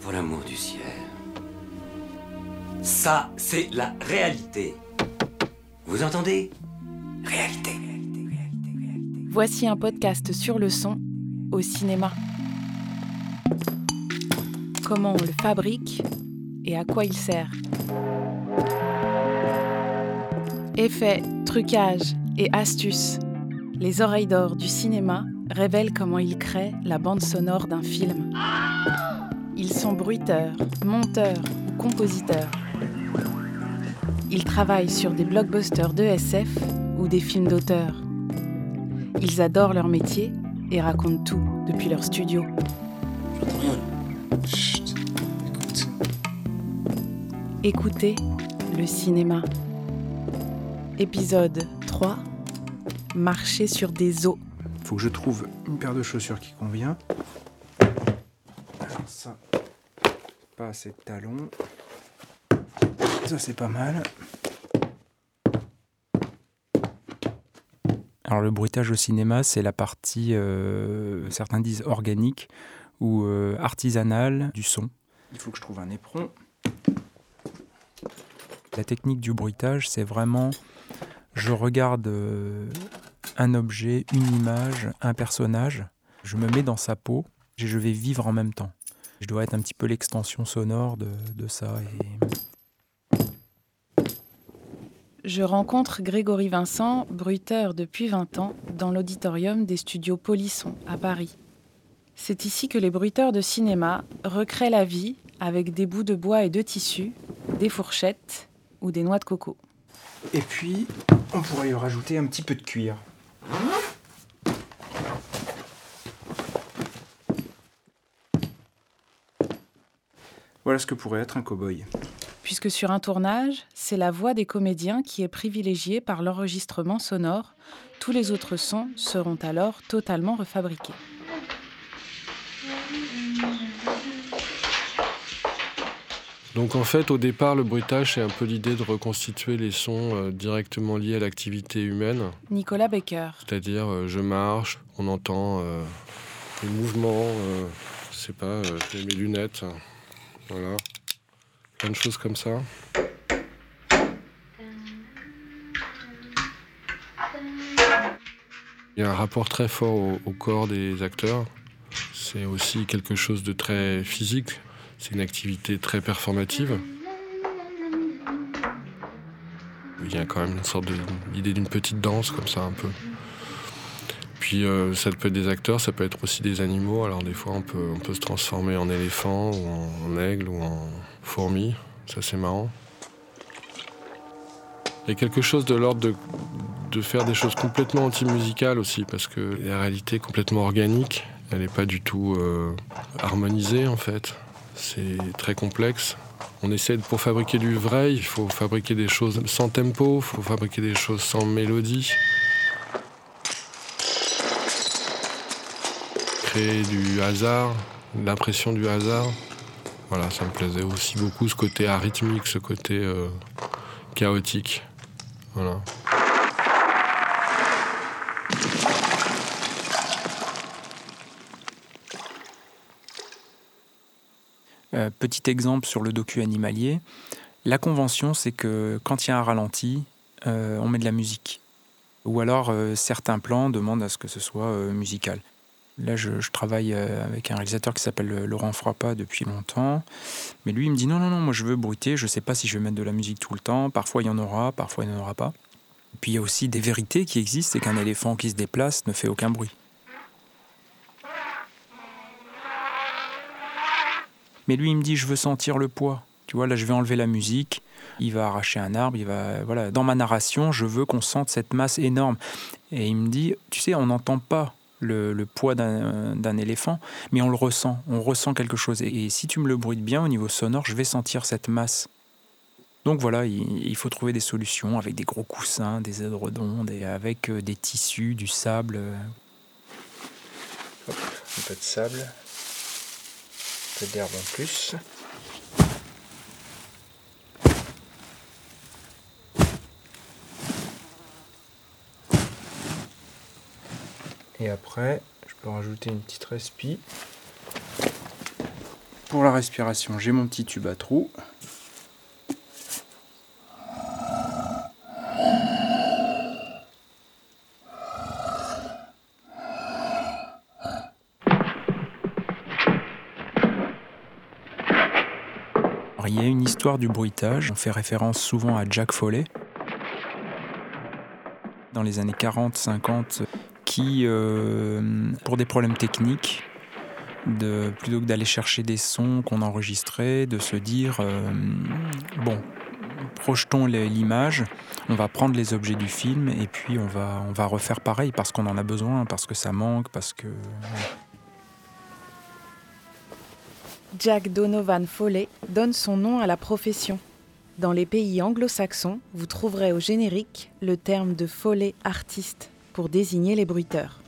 pour l'amour du ciel. Ça, c'est la réalité. Vous entendez? Réalité. Voici un podcast sur le son au cinéma. Comment on le fabrique et à quoi il sert. Effets, trucages et astuces. Les oreilles d'or du cinéma révèlent comment ils créent la bande sonore d'un film. Ils sont bruiteurs, monteurs ou compositeurs. Ils travaillent sur des blockbusters de SF ou des films d'auteur. Ils adorent leur métier et racontent tout depuis leur studio. J'entends rien. Chut. Écoute. Écoutez le cinéma. Épisode 3 Marcher sur des eaux. Faut que je trouve une paire de chaussures qui convient. Alors ça, pas assez de talons. Ça c'est pas mal. Alors le bruitage au cinéma, c'est la partie, euh, certains disent organique ou euh, artisanale du son. Il faut que je trouve un éperon. La technique du bruitage, c'est vraiment, je regarde euh, un objet, une image, un personnage, je me mets dans sa peau et je vais vivre en même temps. Je dois être un petit peu l'extension sonore de, de ça. Et... Je rencontre Grégory Vincent, bruiteur depuis 20 ans, dans l'auditorium des studios Polisson à Paris. C'est ici que les bruiteurs de cinéma recréent la vie avec des bouts de bois et de tissu, des fourchettes ou des noix de coco. Et puis, on pourrait y rajouter un petit peu de cuir. Voilà ce que pourrait être un cow-boy. Puisque sur un tournage, c'est la voix des comédiens qui est privilégiée par l'enregistrement sonore, tous les autres sons seront alors totalement refabriqués. Donc en fait, au départ, le bruitage, c'est un peu l'idée de reconstituer les sons euh, directement liés à l'activité humaine. Nicolas Becker. C'est-à-dire, euh, je marche, on entend euh, les mouvements, euh, je sais pas, euh, mets mes lunettes, voilà. Plein de choses comme ça. Il y a un rapport très fort au, corps des acteurs. C'est aussi quelque chose de très physique. C'est une activité très performative. Il y a quand même une sorte d'idée d'une petite danse comme ça un peu. Puis euh, ça peut être des acteurs, ça peut être aussi des animaux. Alors des fois on peut, on peut se transformer en éléphant ou en, aigle ou en fourmi. Ça c'est marrant. Il y a quelque chose de l'ordre de, de faire des choses complètement anti-musicales aussi parce que la réalité est complètement organique. Elle n'est pas du tout euh, harmonisée en fait. C'est très complexe. On essaie, pour fabriquer du vrai, il faut fabriquer des choses sans tempo, il faut fabriquer des choses sans mélodie. Du hasard, l'impression du hasard. Voilà, ça me plaisait aussi beaucoup, ce côté arythmique, ce côté euh, chaotique. Voilà. Euh, petit exemple sur le docu animalier. La convention, c'est que quand il y a un ralenti, euh, on met de la musique. Ou alors certains plans demandent à ce que ce soit musical. Là, je, travaille euh, avec un réalisateur qui s'appelle euh, Laurent Frappa depuis longtemps. Mais lui, il me dit non, non, non, moi je veux bruiter. Je ne sais pas si je vais mettre de la musique tout le temps. Parfois, il y en aura, parfois, il n'y en aura pas. Et puis, il y a aussi des vérités qui existent c'est qu'un éléphant qui se déplace ne fait aucun bruit. Mais lui, il me dit, je veux sentir le poids. Tu vois, là, je vais enlever la musique. Il va arracher un arbre. Il va, voilà. Dans ma narration, je veux qu'on sente cette masse énorme. Et il me dit, tu sais, on n'entend pas le, poids d'un d'un éléphant, mais on le ressent. On ressent quelque chose. Et, si tu me le bruites bien au niveau sonore, je vais sentir cette masse. Donc voilà, il, faut trouver des solutions avec des gros coussins, des édredons, des, avec euh, des tissus, du sable. Hop, un peu de sable, un peu d'herbe en plus. Et après, je peux rajouter une petite respi. Pour la respiration, j'ai mon petit tube à trous. il y a une histoire du bruitage. On fait référence souvent à Jack Foley. Dans les années 40-50, euh, pour des problèmes techniques, plutôt que d'aller chercher des sons qu'on enregistrait, de se dire euh, bon, projetons l'image, on va prendre les objets du film et puis on va, on va refaire pareil parce qu'on en a besoin, parce que ça manque, parce que. Jack Donovan Foley donne son nom à la profession. Dans les pays anglo-saxons, vous trouverez au générique le terme de Foley artiste pour désigner les bruiteurs.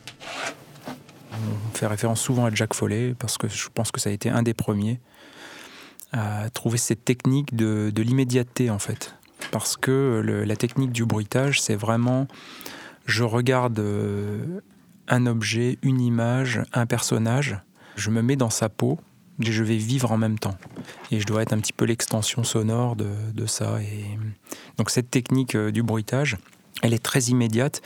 On fait référence souvent à Jack Foley parce que je pense que ça a été un des premiers à trouver cette technique de, l'immédiateté en fait. Parce que la technique du bruitage, c'est vraiment je regarde euh, un objet, une image, un personnage, je me mets dans sa peau je vais vivre en même temps. Et je dois être un petit peu l'extension sonore de, ça. Et donc cette technique euh, du bruitage, elle est très immédiate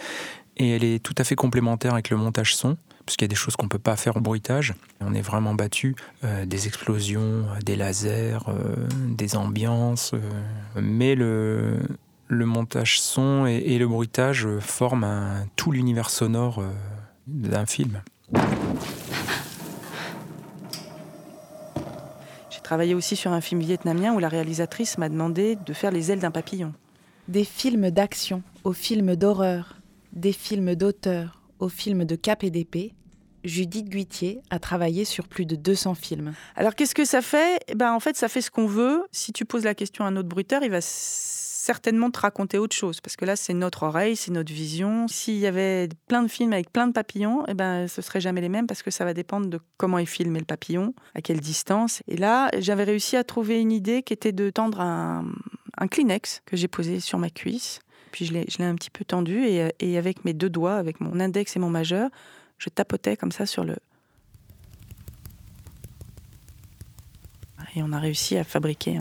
et elle est tout à fait complémentaire avec le montage son, puisqu'il y a des choses qu'on ne peut pas faire au bruitage. On est vraiment battu, euh, des explosions, des lasers, euh, des ambiances. mais le, le montage son et, et le bruitage forment un, tout l'univers sonore d'un film. travaillé aussi sur un film vietnamien où la réalisatrice m'a demandé de faire les ailes d'un papillon. Des films d'action aux films d'horreur, des films d'auteur aux films de cap et d'épée, Judith Guitier a travaillé sur plus de 200 films. Alors qu'est-ce que ça fait? Eh ben, En fait, ça fait ce qu'on veut. Si tu poses la question à un autre bruiteur, il va certainement te raconter autre chose, parce que là, c'est notre oreille, c'est notre vision. S'il y avait plein de films avec plein de papillons, eh ben, ce serait jamais les mêmes, parce que ça va dépendre de comment est filmé le papillon, à quelle distance. Et là, j'avais réussi à trouver une idée qui était de tendre un, Kleenex que j'ai posé sur ma cuisse. Puis je l'ai un petit peu tendu, et, et avec mes deux doigts, avec mon index et mon majeur, je tapotais comme ça sur le, Et on a réussi à fabriquer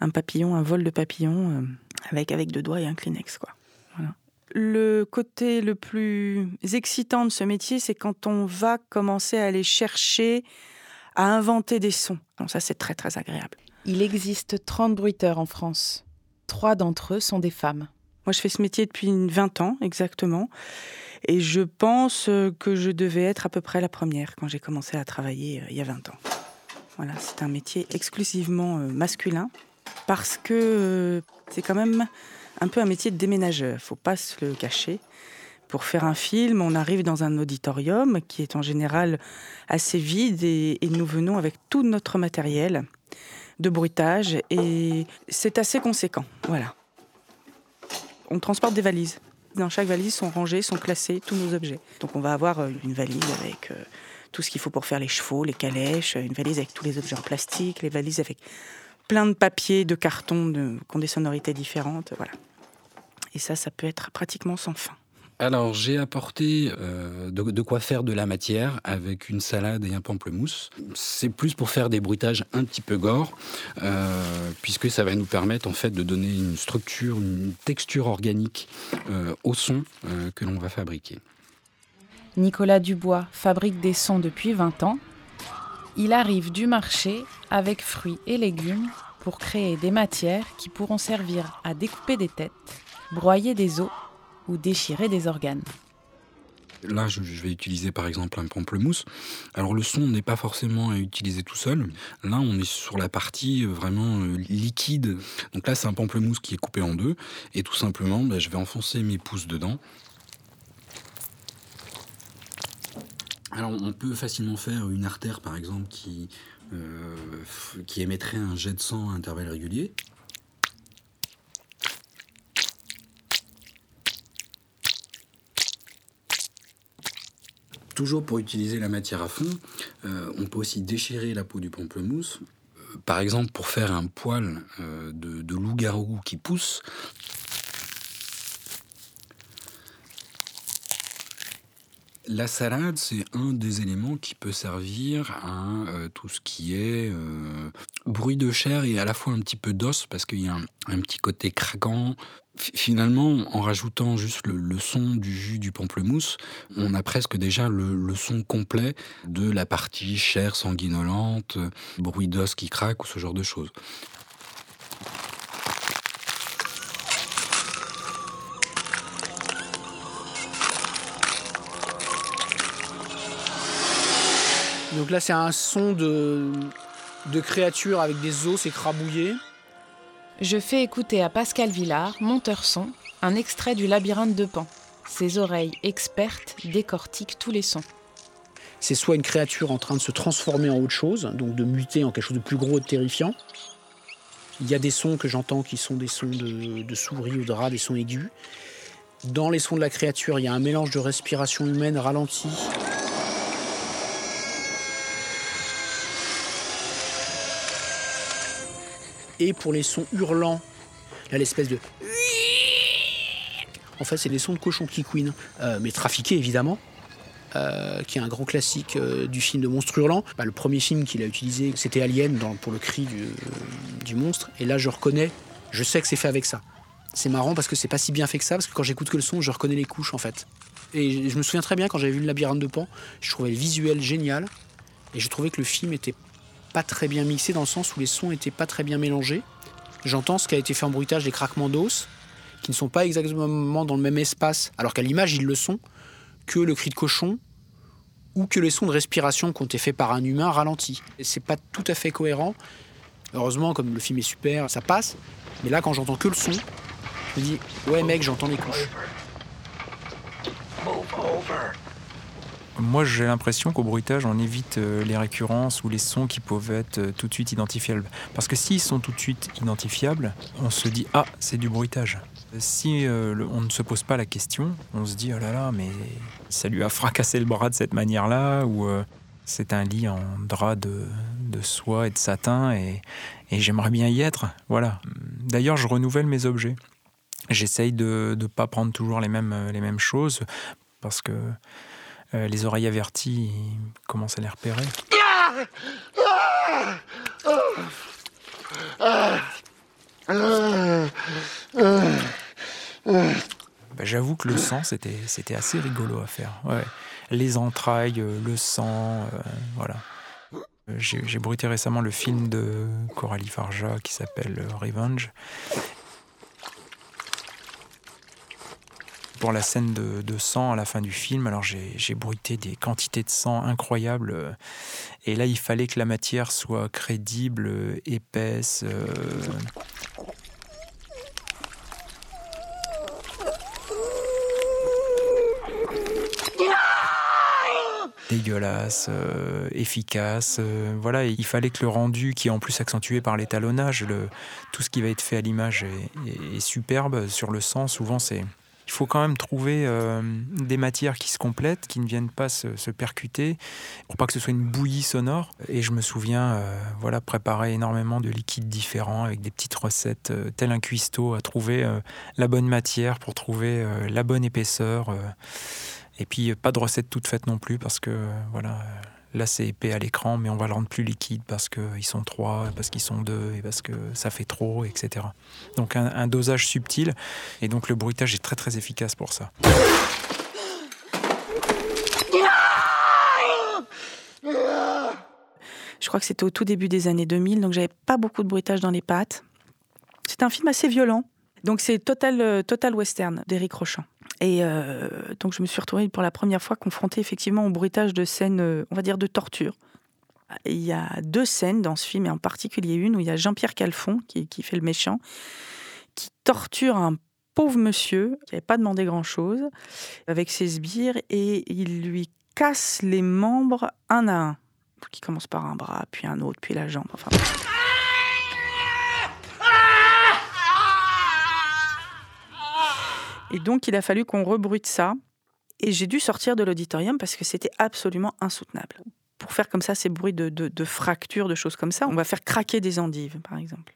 un, papillon, un vol de papillon euh, avec, avec deux doigts et un Kleenex. Quoi. Le côté le plus excitant de ce métier, c'est quand on va commencer à aller chercher à inventer des sons. Donc ça, c'est très très agréable. Il existe 30 bruiteurs en France. Trois d'entre eux sont des femmes. Moi, je fais ce métier depuis 20 ans exactement. Et je pense que je devais être à peu près la première quand j'ai commencé à travailler euh, il y a 20 ans. Voilà, c'est un métier exclusivement euh, masculin parce que euh, c'est quand même un peu un métier de déménageur. Faut pas se le cacher. Pour faire un film, on arrive dans un auditorium qui est en général assez vide et, nous venons avec tout notre matériel de bruitage et c'est assez conséquent. Voilà. On transporte des valises. Dans chaque valise sont rangés, sont classés tous nos objets. Donc on va avoir euh, une valise avec tout ce qu'il faut pour faire les chevaux, les calèches, une valise avec tous les objets en plastique, les valises avec plein de papiers, de cartons de, qui ont des sonorités différentes. Voilà. Et ça, ça peut être pratiquement sans fin. Alors, j'ai apporté euh, de, quoi faire de la matière avec une salade et un pamplemousse. C'est plus pour faire des bruitages un petit peu gore, euh, puisque ça va nous permettre en fait de donner une structure, une texture organique euh, au son que l'on va fabriquer. Nicolas Dubois fabrique des sons depuis 20 ans. Il arrive du marché avec fruits et légumes pour créer des matières qui pourront servir à découper des têtes, broyer des os ou déchirer des organes. Là, je vais utiliser par exemple un pamplemousse. Alors le son n'est pas forcément à utiliser tout seul. Là, on est sur la partie euh, vraiment euh, liquide. Donc là, c'est un pamplemousse qui est coupé en deux. Et tout simplement, bah, je vais enfoncer mes pouces dedans. Alors on peut facilement faire une artère par exemple qui, euh, qui émettrait un jet de sang à intervalles réguliers. Toujours pour utiliser la matière à fond, euh, on peut aussi déchirer la peau du pamplemousse. Euh, par exemple, pour faire un poil de, de loup-garou qui pousse, La salade, c'est un des éléments qui peut servir à euh, tout ce qui est euh, bruit de chair et à la fois un petit peu d'os, parce qu'il y a un, petit côté craquant. finalement, en rajoutant juste le, son du jus du pamplemousse, on a presque déjà le, le son complet de la partie chair sanguinolente, bruit d'os qui craque ou ce genre de choses. Donc là, c'est un son de, de créatures avec des os écrabouillés. Je fais écouter à Pascal Villard, monteur son, un extrait du Labyrinthe de Pan. Ses oreilles expertes décortiquent tous les sons. C'est soit une créature en train de se transformer en autre chose, donc de muter en quelque chose de plus gros et de terrifiant. Il y a des sons que j'entends qui sont des sons de, de souris ou de rats, des sons aigus. Dans les sons de la créature, il y a un mélange de respiration humaine ralentie Et pour les sons hurlants, là, l'espèce de. En fait, c'est des sons de cochons qui couinent, euh, mais trafiqués évidemment. Euh, qui est un grand classique euh, du film de monstre hurlant. Bah, le premier film qu'il a utilisé, c'était Alien pour le cri du, du, monstre. Et là, je reconnais, je sais que c'est fait avec ça. C'est marrant parce que c'est pas si bien fait que ça, parce que quand j'écoute que le son, je reconnais les couches en fait. Et je me souviens très bien quand j'avais vu le labyrinthe de Pan, je trouvais le visuel génial. Et je trouvais que le film était très bien mixé dans le sens où les sons étaient pas très bien mélangés. J'entends ce qui a été fait en bruitage des craquements d'os, qui ne sont pas exactement dans le même espace, alors qu'à l'image ils le sont, que le cri de cochon ou que les sons de respiration qui ont été faits par un humain ralentis. C'est pas tout à fait cohérent. Heureusement, comme le film est super, ça passe. Mais là, quand j'entends que le son, je me dis ouais mec, j'entends les couches. Moi, j'ai l'impression qu'au bruitage, on évite euh, les récurrences ou les sons qui peuvent être euh, tout de suite identifiables. Parce que s'ils sont tout de suite identifiables, on se dit ah, c'est du bruitage. Si euh, on ne se pose pas la question, on se dit oh là là, mais ça lui a fracassé le bras de cette manière-là, ou c'est un lit en drap de, soie et de satin, et, j'aimerais bien y être. Voilà. D'ailleurs, je renouvelle mes objets. J'essaye de ne pas prendre toujours les mêmes, les mêmes choses, parce que euh, les oreilles averties commencent à les repérer. Bah, j'avoue que le sang, c'était assez rigolo à faire. Les entrailles, euh, le sang, euh, voilà. J'ai bruité récemment le film de Coralie Farja qui s'appelle Revenge. Pour la scène de, sang à la fin du film. Alors j'ai bruité des quantités de sang incroyables. Et là, il fallait que la matière soit crédible, épaisse. Euh, dégueulasse, euh, efficace. Euh, voilà, il fallait que le rendu, qui est en plus accentué par l'étalonnage, tout ce qui va être fait à l'image est, superbe. Sur le sang, souvent c'est il faut quand même trouver euh, des matières qui se complètent, qui ne viennent pas se, percuter, pour pas que ce soit une bouillie sonore. Et je me souviens, euh, voilà, préparer énormément de liquides différents avec des petites recettes, euh, tel un cuistot, à trouver la bonne matière pour trouver la bonne épaisseur. et puis pas de recette toute faite non plus, parce que voilà Là, c'est épais à l'écran, mais on va le rendre plus liquide parce qu'ils sont trois, parce qu'ils sont deux, et parce que ça fait trop, etc. Donc un, dosage subtil, et donc le bruitage est très très efficace pour ça. Je crois que c'était au tout début des années 2000, donc j'avais pas beaucoup de bruitage dans les pattes. C'est un film assez violent. Donc c'est Total, euh, Total Western d'Éric Rochant. Et euh, donc je me suis retrouvée pour la première fois confrontée effectivement au bruitage de scènes, euh, on va dire, de torture. Il y a deux scènes dans ce film, et en particulier une où il y a Jean-Pierre Calfon, qui, fait le méchant, qui torture un pauvre monsieur qui n'avait pas demandé grand-chose avec ses sbires, et il lui casse les membres un à un. Qui commence par un bras, puis un autre, puis la jambe. Enfin. Et donc, il a fallu qu'on rebruite ça. Et j'ai dû sortir de l'auditorium parce que c'était absolument insoutenable. Pour faire comme ça ces bruits de, de, de fractures, de choses comme ça, on va faire craquer des endives, par exemple.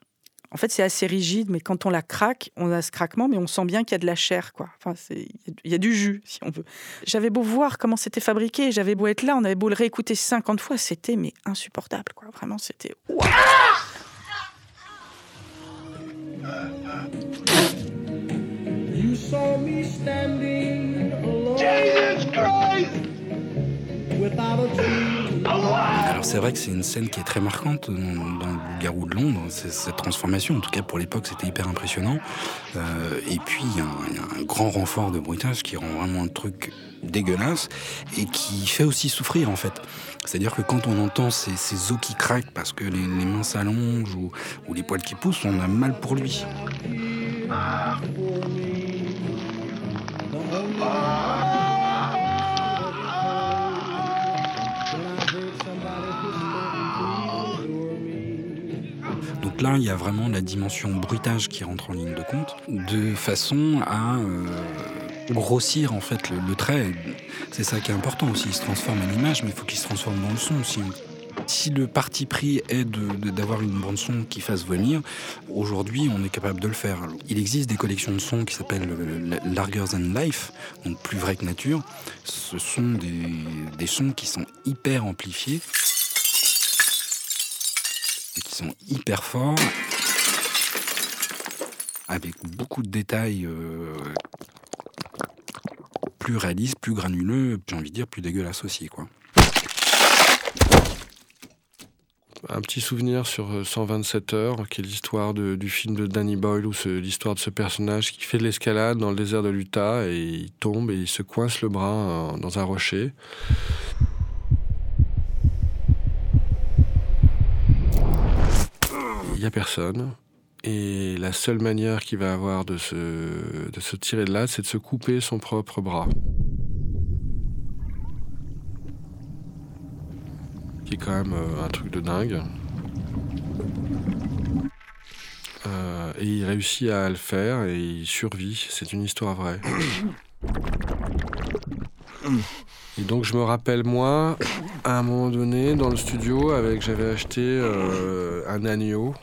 En fait, c'est assez rigide, mais quand on la craque, on a ce craquement, mais on sent bien qu'il y a de la chair, quoi. Enfin, il y a du jus, si on veut. J'avais beau voir comment c'était fabriqué, j'avais beau être là, on avait beau le réécouter 50 fois, c'était mais insupportable, quoi. Vraiment, c'était. Alors c'est vrai que c'est une scène qui est très marquante dans, le Garou de Londres, cette transformation, en tout cas pour l'époque c'était hyper impressionnant. Euh, et puis il y, a un grand renfort de bruitage qui rend vraiment un truc dégueulasse et qui fait aussi souffrir en fait. C'est-à-dire que quand on entend ces, os qui craquent parce que les, mains s'allongent ou, ou les poils qui poussent, on a mal pour lui. Donc là, il y a vraiment la dimension bruitage qui rentre en ligne de compte, de façon à euh, grossir en fait le, trait. C'est ça qui est important aussi. Il se transforme en image, mais il faut qu'il se transforme dans le son aussi. Si le parti pris est d'avoir une bande son qui fasse vomir, aujourd'hui on est capable de le faire. Il existe des collections de sons qui s'appellent euh, Larger Than Life, donc plus vrai que nature. Ce sont des, sons qui sont hyper amplifiés qui sont hyper forts, avec beaucoup de détails euh, plus réalistes, plus granuleux, j'ai envie de dire plus dégueulasses aussi, quoi. Un petit souvenir sur 127 euh, heures, qui est l'histoire du film de Danny Boyle, ou l'histoire de ce personnage qui fait de l'escalade dans le désert de l'Utah et il tombe et il se coince le bras dans un rocher. il n'y a personne. Et la seule manière qu'il va avoir de se, de se tirer de là, c'est de se couper son propre bras. Qui est quand même euh, un truc de dingue. Euh, et il réussit à le faire et il survit. C'est une histoire vraie. Et donc je me rappelle moi, à un moment donné, dans le studio, avec j'avais acheté euh, un agneau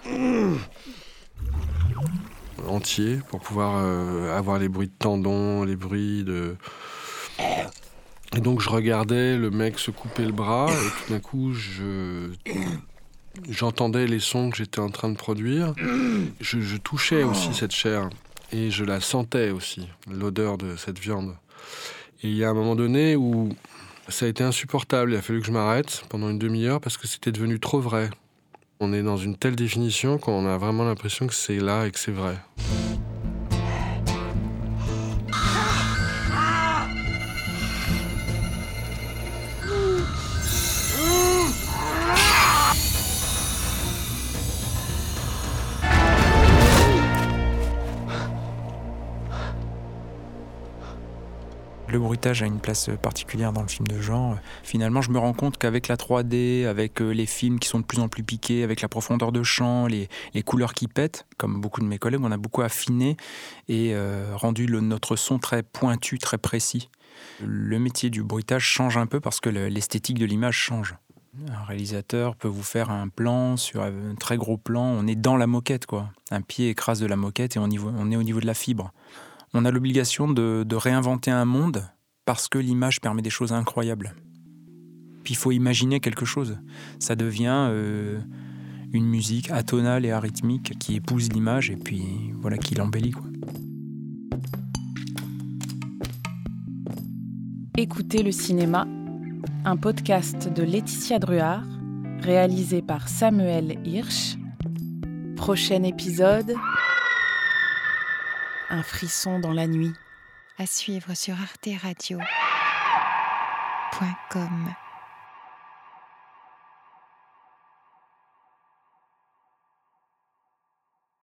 entier pour pouvoir euh, avoir les bruits de tendons, les bruits de. Et donc je regardais le mec se couper le bras et tout d'un coup je j'entendais les sons que j'étais en train de produire. Je, je touchais aussi cette chair et je la sentais aussi, l'odeur de cette viande. Et il y a un moment donné où ça a été insupportable. Il a fallu que je m'arrête pendant une demi-heure parce que c'était devenu trop vrai. On est dans une telle définition qu'on a vraiment l'impression que c'est là et que c'est vrai. Le bruitage a une place particulière dans le film de genre. Finalement, je me rends compte qu'avec la 3D, avec euh, les films qui sont de plus en plus piqués, avec la profondeur de champ, les, couleurs qui pètent, comme beaucoup de mes collègues, on a beaucoup affiné et euh, rendu notre son très pointu, très précis. Le métier du bruitage change un peu parce que l'esthétique de l'image change. Un réalisateur peut vous faire un plan sur un très gros plan, on est dans la moquette quoi. Un pied écrase de la moquette et on est au niveau de la fibre on a l'obligation de, réinventer un monde parce que l'image permet des choses incroyables. Puis il faut imaginer quelque chose. Ça devient euh, une musique atonale et arythmique qui épouse l'image et puis voilà qui l'embellit. Écoutez le cinéma, un podcast de Laetitia Druard, réalisé par Samuel Hirsch. Prochain épisode un frisson dans la nuit. À suivre sur arteradio.com.